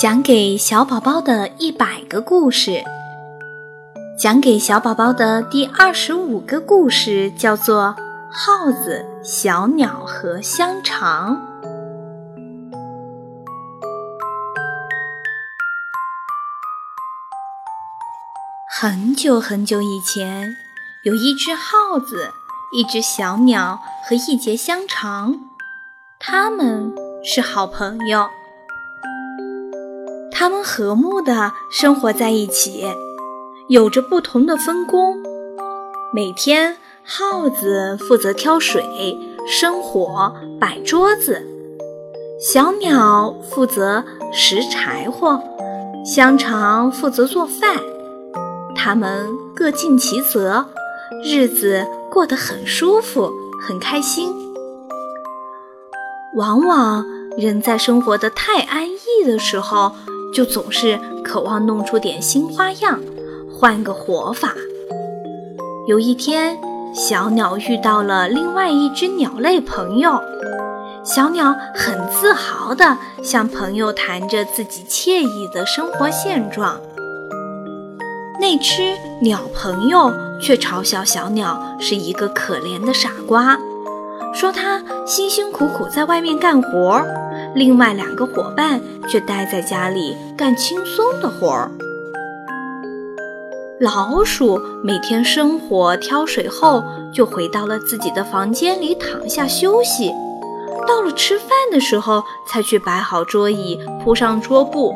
讲给小宝宝的一百个故事，讲给小宝宝的第二十五个故事叫做《耗子、小鸟和香肠》。很久很久以前，有一只耗子、一只小鸟和一节香肠，它们是好朋友。他们和睦地生活在一起，有着不同的分工。每天，耗子负责挑水、生火、摆桌子；小鸟负责拾柴火，香肠负责做饭。他们各尽其责，日子过得很舒服，很开心。往往，人在生活的太安逸的时候，就总是渴望弄出点新花样，换个活法。有一天，小鸟遇到了另外一只鸟类朋友，小鸟很自豪地向朋友谈着自己惬意的生活现状。那只鸟朋友却嘲笑小鸟是一个可怜的傻瓜，说它辛辛苦苦在外面干活。另外两个伙伴却待在家里干轻松的活儿。老鼠每天生火挑水后，就回到了自己的房间里躺下休息。到了吃饭的时候，才去摆好桌椅，铺上桌布。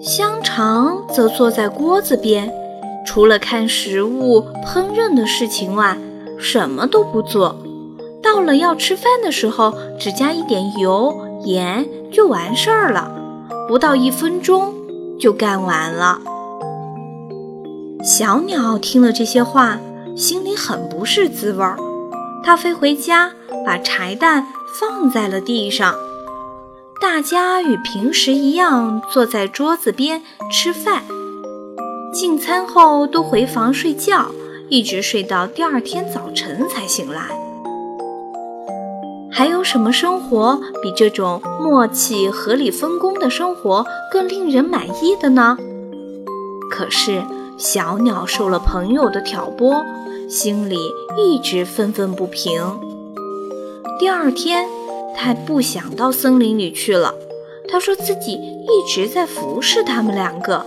香肠则坐在锅子边，除了看食物烹饪的事情外，什么都不做。到了要吃饭的时候，只加一点油盐就完事儿了，不到一分钟就干完了。小鸟听了这些话，心里很不是滋味儿。它飞回家，把柴蛋放在了地上。大家与平时一样坐在桌子边吃饭。进餐后都回房睡觉，一直睡到第二天早晨才醒来。还有什么生活比这种默契、合理分工的生活更令人满意的呢？可是小鸟受了朋友的挑拨，心里一直愤愤不平。第二天，它不想到森林里去了。他说自己一直在服侍他们两个，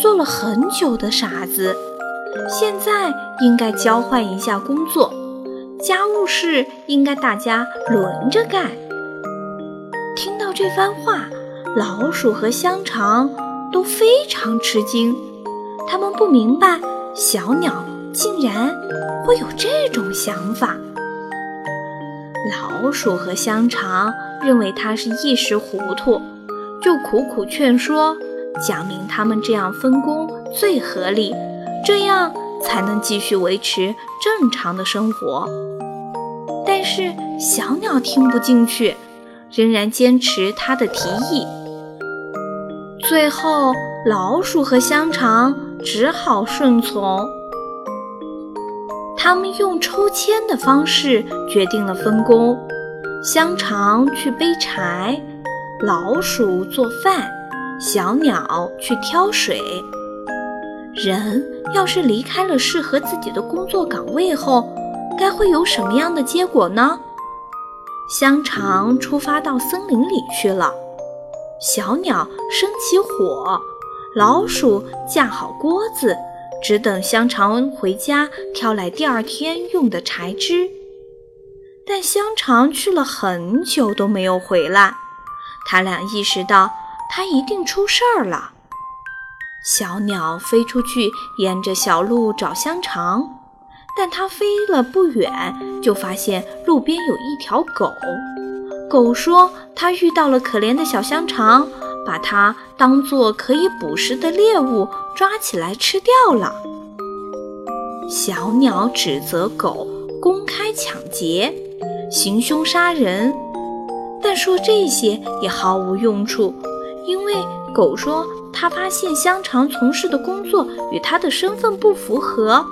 做了很久的傻子，现在应该交换一下工作。家务事应该大家轮着干。听到这番话，老鼠和香肠都非常吃惊，他们不明白小鸟竟然会有这种想法。老鼠和香肠认为他是一时糊涂，就苦苦劝说，讲明他们这样分工最合理，这样才能继续维持正常的生活。但是小鸟听不进去，仍然坚持他的提议。最后，老鼠和香肠只好顺从。他们用抽签的方式决定了分工：香肠去背柴，老鼠做饭，小鸟去挑水。人要是离开了适合自己的工作岗位后，该会有什么样的结果呢？香肠出发到森林里去了，小鸟生起火，老鼠架好锅子，只等香肠回家挑来第二天用的柴枝。但香肠去了很久都没有回来，他俩意识到他一定出事儿了。小鸟飞出去，沿着小路找香肠。但它飞了不远，就发现路边有一条狗。狗说：“它遇到了可怜的小香肠，把它当做可以捕食的猎物抓起来吃掉了。”小鸟指责狗公开抢劫、行凶杀人，但说这些也毫无用处，因为狗说他发现香肠从事的工作与他的身份不符合。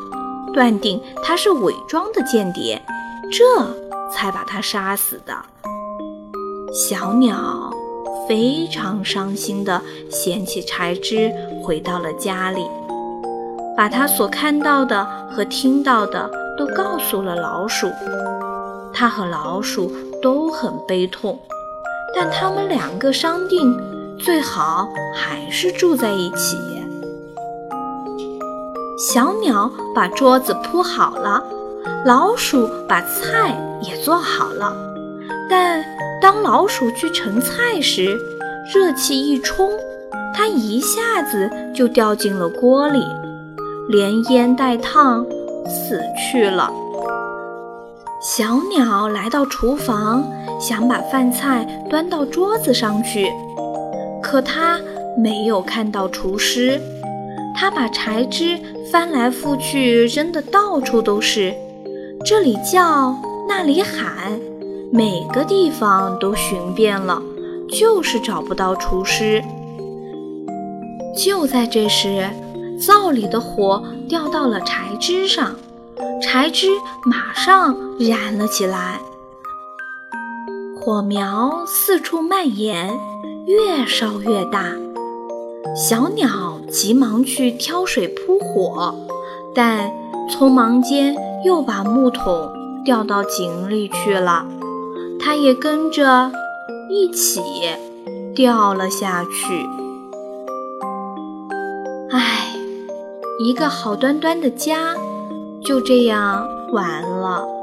断定他是伪装的间谍，这才把他杀死的。小鸟非常伤心地捡起柴枝，回到了家里，把他所看到的和听到的都告诉了老鼠。他和老鼠都很悲痛，但他们两个商定，最好还是住在一起。小鸟把桌子铺好了，老鼠把菜也做好了。但当老鼠去盛菜时，热气一冲，它一下子就掉进了锅里，连烟带烫，死去了。小鸟来到厨房，想把饭菜端到桌子上去，可他没有看到厨师。他把柴枝翻来覆去扔得到处都是，这里叫那里喊，每个地方都寻遍了，就是找不到厨师。就在这时，灶里的火掉到了柴枝上，柴枝马上燃了起来，火苗四处蔓延，越烧越大。小鸟急忙去挑水扑火，但匆忙间又把木桶掉到井里去了，它也跟着一起掉了下去。唉，一个好端端的家就这样完了。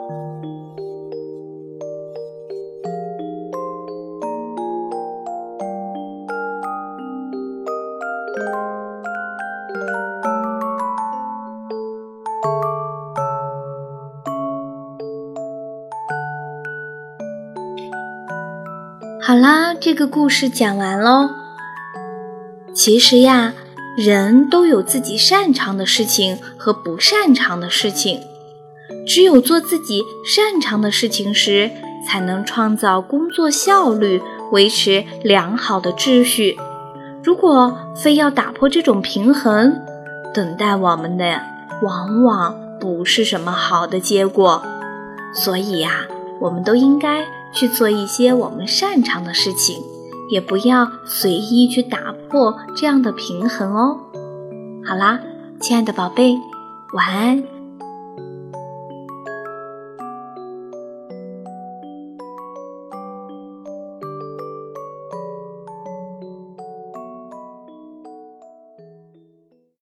这个故事讲完喽。其实呀，人都有自己擅长的事情和不擅长的事情。只有做自己擅长的事情时，才能创造工作效率，维持良好的秩序。如果非要打破这种平衡，等待我们的往往不是什么好的结果。所以呀，我们都应该。去做一些我们擅长的事情，也不要随意去打破这样的平衡哦。好啦，亲爱的宝贝，晚安。